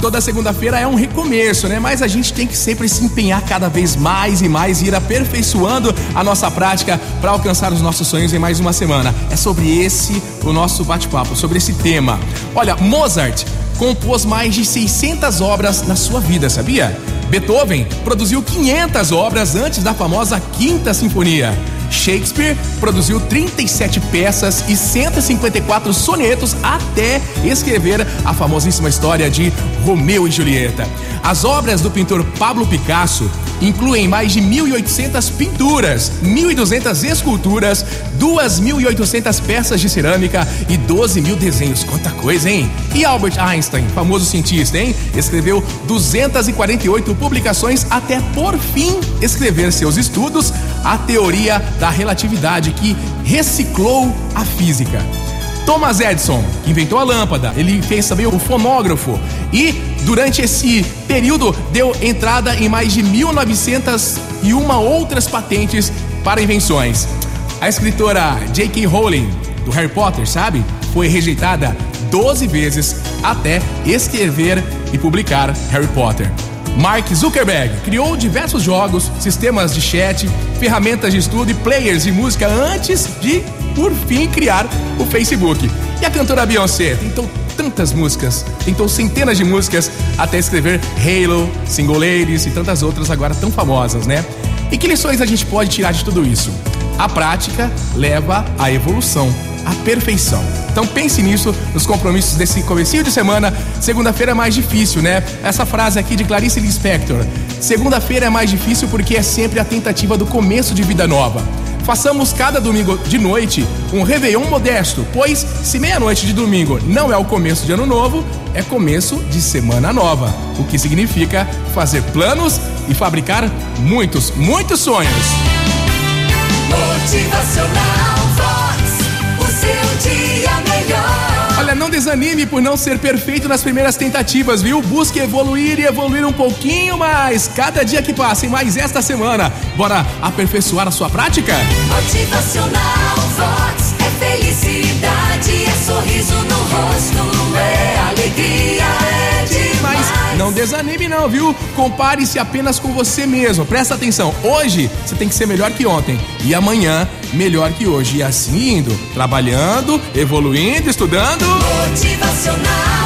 Toda segunda-feira é um recomeço, né? Mas a gente tem que sempre se empenhar cada vez mais e mais e ir aperfeiçoando a nossa prática para alcançar os nossos sonhos em mais uma semana. É sobre esse o nosso bate-papo, sobre esse tema. Olha, Mozart compôs mais de 600 obras na sua vida, sabia? Beethoven produziu 500 obras antes da famosa Quinta Sinfonia. Shakespeare produziu 37 peças e 154 sonetos até escrever a famosíssima história de Romeu e Julieta. As obras do pintor Pablo Picasso incluem mais de 1.800 pinturas, 1.200 esculturas, 2.800 peças de cerâmica e 12 mil desenhos. Quanta coisa, hein? E Albert Einstein, famoso cientista, hein? Escreveu 248 publicações até por fim escrever seus estudos, a teoria da relatividade que reciclou a física. Thomas Edison, que inventou a lâmpada, ele fez também o fonógrafo e durante esse período deu entrada em mais de 1901 outras patentes para invenções. A escritora J.K. Rowling, do Harry Potter, sabe? Foi rejeitada 12 vezes até escrever e publicar Harry Potter. Mark Zuckerberg criou diversos jogos, sistemas de chat, ferramentas de estudo e players de música antes de, por fim, criar o Facebook. E a cantora Beyoncé tentou tantas músicas, tentou centenas de músicas até escrever Halo, Single Ladies e tantas outras agora tão famosas, né? E que lições a gente pode tirar de tudo isso? A prática leva à evolução, à perfeição. Então pense nisso nos compromissos desse comecinho de semana. Segunda-feira é mais difícil, né? Essa frase aqui de Clarice Lispector. Segunda-feira é mais difícil porque é sempre a tentativa do começo de vida nova. Façamos cada domingo de noite um Réveillon modesto, pois se meia-noite de domingo não é o começo de ano novo, é começo de semana nova. O que significa fazer planos e fabricar muitos, muitos sonhos. Motivacional Vox. O seu dia melhor. Olha, não desanime por não ser perfeito nas primeiras tentativas, viu? Busque evoluir e evoluir um pouquinho mais. Cada dia que passa, e mais esta semana. Bora aperfeiçoar a sua prática? Motivacional Vox. Não desanime não, viu? Compare-se apenas com você mesmo. Presta atenção. Hoje você tem que ser melhor que ontem e amanhã melhor que hoje. E assim indo, trabalhando, evoluindo, estudando. Motivacional.